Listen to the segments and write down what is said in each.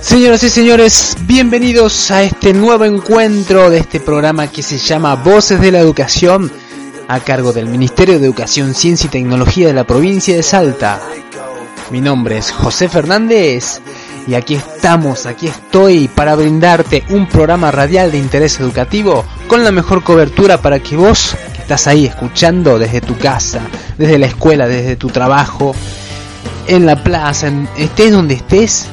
Señoras y señores, bienvenidos a este nuevo encuentro de este programa que se llama Voces de la Educación, a cargo del Ministerio de Educación, Ciencia y Tecnología de la provincia de Salta. Mi nombre es José Fernández y aquí estamos, aquí estoy para brindarte un programa radial de interés educativo con la mejor cobertura para que vos, que estás ahí escuchando desde tu casa, desde la escuela, desde tu trabajo, en la plaza, en- estés donde estés,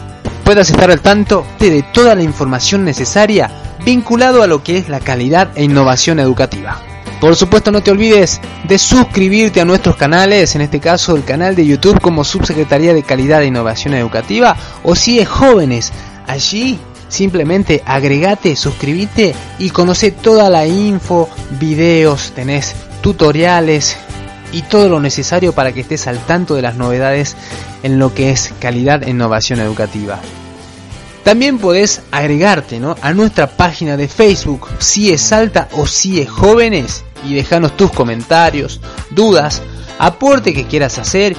puedas estar al tanto de toda la información necesaria vinculado a lo que es la calidad e innovación educativa. Por supuesto no te olvides de suscribirte a nuestros canales, en este caso el canal de YouTube como Subsecretaría de Calidad e Innovación Educativa o si es jóvenes, allí simplemente agregate, suscríbete y conoce toda la info, videos, tenés tutoriales y todo lo necesario para que estés al tanto de las novedades en lo que es calidad e innovación educativa. También podés agregarte ¿no? a nuestra página de Facebook, si es Salta o si es Jóvenes, y dejarnos tus comentarios, dudas, aporte que quieras hacer,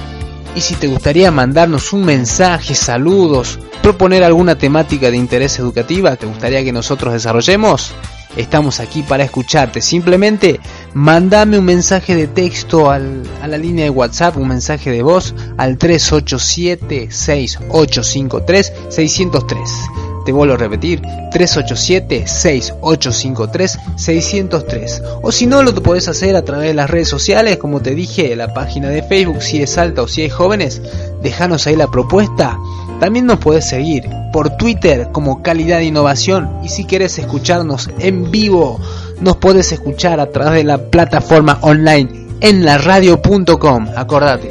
y si te gustaría mandarnos un mensaje, saludos, proponer alguna temática de interés educativa, te gustaría que nosotros desarrollemos, estamos aquí para escucharte. Simplemente mandame un mensaje de texto al- a la línea de WhatsApp, un mensaje de voz al 387-6853-603. Te vuelvo a repetir, 387-6853-603. O si no, lo podés hacer a través de las redes sociales, como te dije, la página de Facebook, si es alta o si es jóvenes, dejanos ahí la propuesta. También nos podés seguir por Twitter como Calidad Innovación y si quieres escucharnos en vivo, nos podés escuchar a través de la plataforma online en la radio.com. Acordate,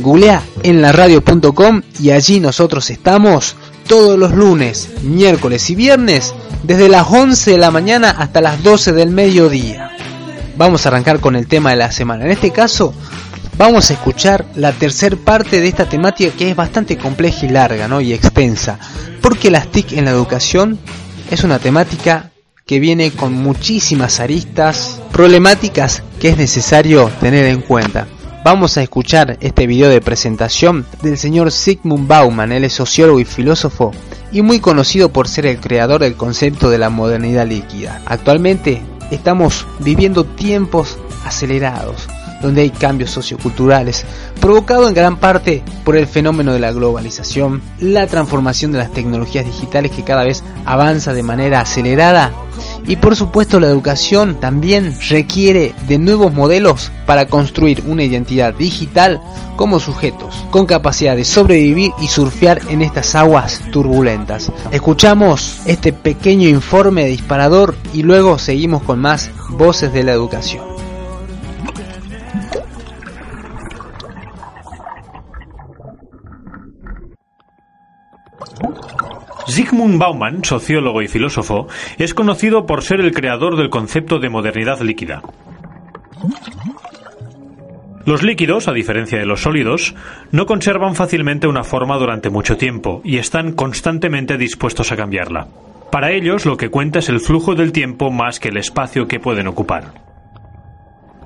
googlea en la radio.com y allí nosotros estamos todos los lunes, miércoles y viernes desde las 11 de la mañana hasta las 12 del mediodía. Vamos a arrancar con el tema de la semana. En este caso, vamos a escuchar la tercer parte de esta temática que es bastante compleja y larga ¿no? y extensa. Porque las TIC en la educación es una temática que viene con muchísimas aristas, problemáticas que es necesario tener en cuenta. Vamos a escuchar este video de presentación del señor Sigmund Bauman, él es sociólogo y filósofo y muy conocido por ser el creador del concepto de la modernidad líquida. Actualmente estamos viviendo tiempos acelerados, donde hay cambios socioculturales, provocado en gran parte por el fenómeno de la globalización, la transformación de las tecnologías digitales que cada vez avanza de manera acelerada y por supuesto la educación también requiere de nuevos modelos para construir una identidad digital como sujetos, con capacidad de sobrevivir y surfear en estas aguas turbulentas. Escuchamos este pequeño informe de disparador y luego seguimos con más voces de la educación. Zygmunt Bauman, sociólogo y filósofo, es conocido por ser el creador del concepto de modernidad líquida. Los líquidos, a diferencia de los sólidos, no conservan fácilmente una forma durante mucho tiempo y están constantemente dispuestos a cambiarla. Para ellos lo que cuenta es el flujo del tiempo más que el espacio que pueden ocupar.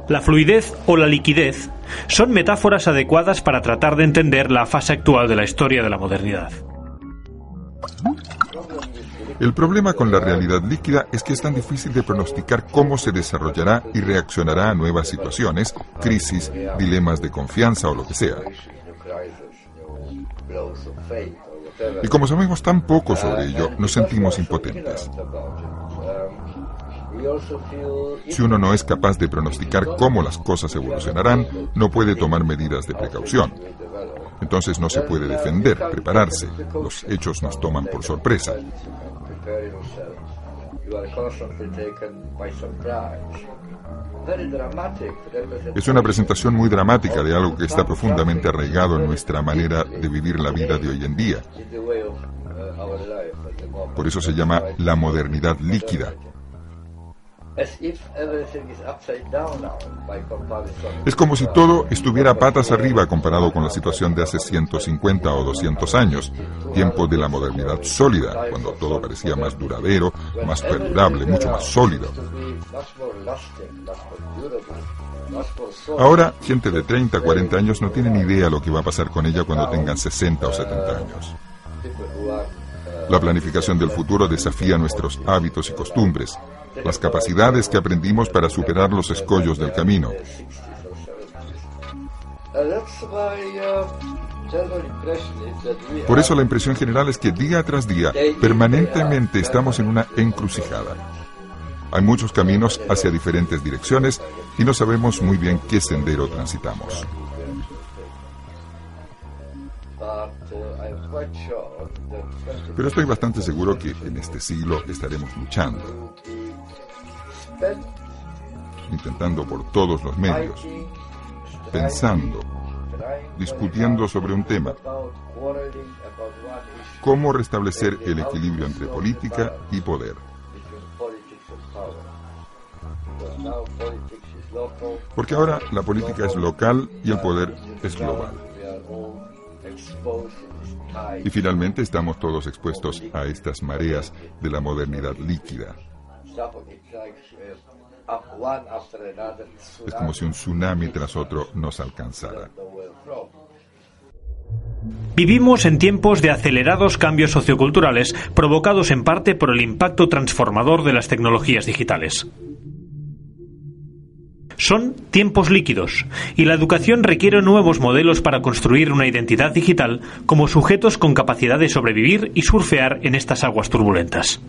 La fluidez o la liquidez son metáforas adecuadas para tratar de entender la fase actual de la historia de la modernidad. El problema con la realidad líquida es que es tan difícil de pronosticar cómo se desarrollará y reaccionará a nuevas situaciones, crisis, dilemas de confianza o lo que sea. Y como sabemos tan poco sobre ello, nos sentimos impotentes. Si uno no es capaz de pronosticar cómo las cosas evolucionarán, no puede tomar medidas de precaución. Entonces no se puede defender, prepararse. Los hechos nos toman por sorpresa. Es una presentación muy dramática de algo que está profundamente arraigado en nuestra manera de vivir la vida de hoy en día. Por eso se llama la modernidad líquida. Es como si todo estuviera patas arriba comparado con la situación de hace 150 o 200 años, tiempo de la modernidad sólida, cuando todo parecía más duradero, más perdurable, mucho más sólido. Ahora, gente de 30, 40 años no tiene ni idea lo que va a pasar con ella cuando tengan 60 o 70 años. La planificación del futuro desafía nuestros hábitos y costumbres, las capacidades que aprendimos para superar los escollos del camino. 60s or 70s. That's my general impression is that we Por eso la impresión general es que día tras día, permanentemente estamos en una encrucijada. Hay muchos caminos hacia diferentes direcciones y no sabemos muy bien qué sendero transitamos. but uh, I'm quite sure that 20 Pero estoy bastante seguro que en este siglo estaremos luchando, intentando por todos los medios, pensando, discutiendo sobre un tema, cómo restablecer el equilibrio entre política y poder. Porque ahora la política es local y el poder es global. Y finalmente estamos todos expuestos a estas mareas de la modernidad líquida. Es como si un tsunami tras otro nos alcanzara. Vivimos en tiempos de acelerados cambios socioculturales provocados en parte por el impacto transformador de las tecnologías digitales. Son tiempos líquidos y la educación requiere nuevos modelos para construir una identidad digital como sujetos con capacidad de sobrevivir y surfear en estas aguas turbulentas.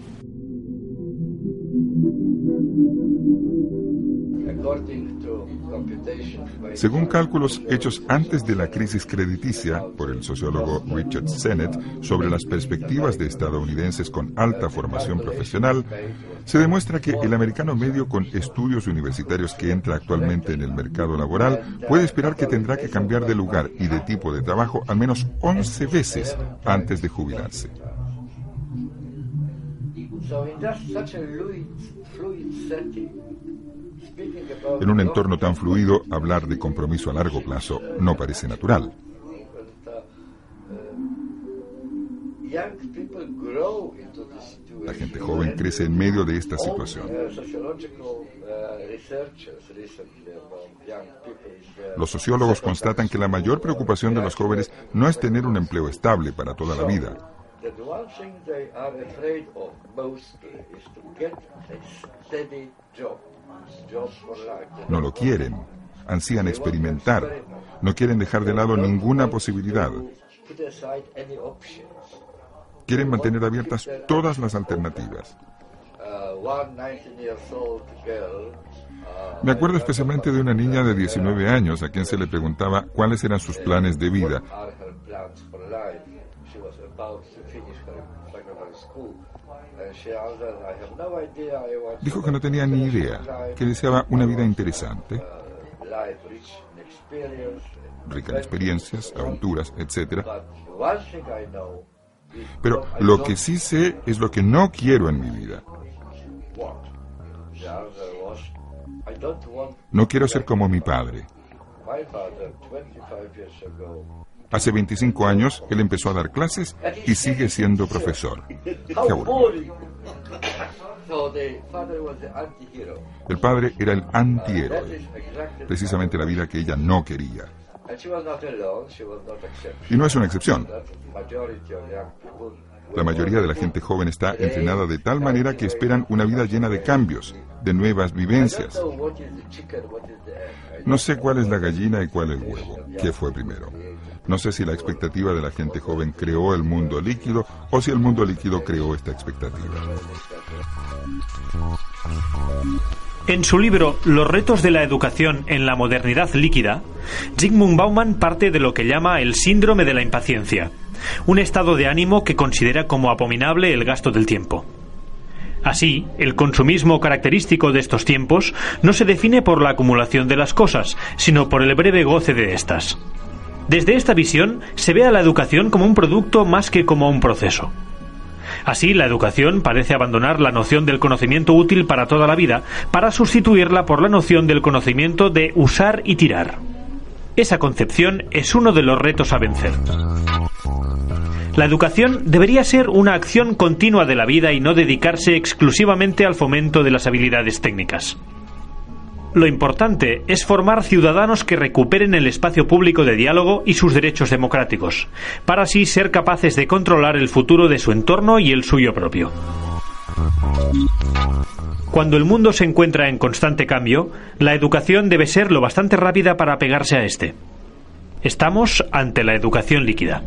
Según cálculos hechos antes de la crisis crediticia por el sociólogo Richard Sennett sobre las perspectivas de estadounidenses con alta formación profesional, se demuestra que el americano medio con estudios universitarios que entra actualmente en el mercado laboral puede esperar que tendrá que cambiar de lugar y de tipo de trabajo al menos 11 veces antes de jubilarse. En un entorno tan fluido, hablar de compromiso a largo plazo no parece natural. La gente joven crece en medio de esta situación. Los sociólogos constatan que la mayor preocupación de los jóvenes no es tener un empleo estable para toda la vida, that one thing they are afraid of mostly is to get a steady job, job for life. no lo quieren, ansían experimentar, no quieren dejar de lado ninguna posibilidad, quieren mantener abiertas todas las alternativas. Uh, one 19 years old girl. Uh, Me acuerdo especialmente de una niña de 19 años a quien se le preguntaba cuáles eran sus planes de vida Dijo to que no tenía ni idea, que deseaba una vida interesante, uh, rica en experiencias, aventuras, etc. Pero lo que sí sé es lo que no quiero en mi vida. No quiero ser como mi padre. My father 25 years ago. Hace 25 años él empezó a dar clases y sigue siendo profesor. El padre era el antihéroe, precisamente la vida que ella no quería. Y no es una excepción. La mayoría de la gente joven está entrenada de tal manera que esperan una vida llena de cambios, de nuevas vivencias. No sé cuál es la gallina y cuál el huevo, qué fue primero. No sé si la expectativa de la gente joven creó el mundo líquido o si el mundo líquido creó esta expectativa. En su libro Los retos de la educación en la modernidad líquida, Zygmunt Bauman parte de lo que llama el síndrome de la impaciencia, un estado de ánimo que considera como abominable el gasto del tiempo. Así, el consumismo característico de estos tiempos no se define por la acumulación de las cosas, sino por el breve goce de estas. Desde esta visión se ve a la educación como un producto más que como un proceso. Así, la educación parece abandonar la noción del conocimiento útil para toda la vida para sustituirla por la noción del conocimiento de usar y tirar. Esa concepción es uno de los retos a vencer. La educación debería ser una acción continua de la vida y no dedicarse exclusivamente al fomento de las habilidades técnicas. Lo importante es formar ciudadanos que recuperen el espacio público de diálogo y sus derechos democráticos, para así ser capaces de controlar el futuro de su entorno y el suyo propio. Cuando el mundo se encuentra en constante cambio, la educación debe ser lo bastante rápida para pegarse a este. Estamos ante la educación líquida.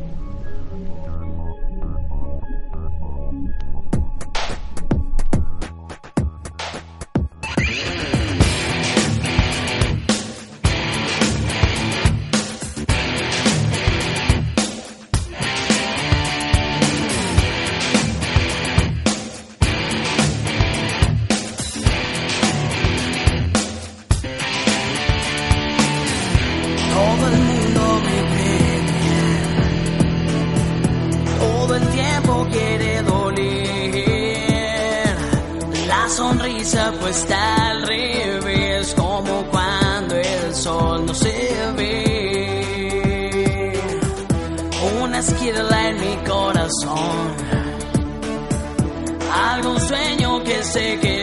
Sonrisa puesta al revés, como cuando el sol no se ve. Una esquirla en mi corazón. Algún sueño que sé que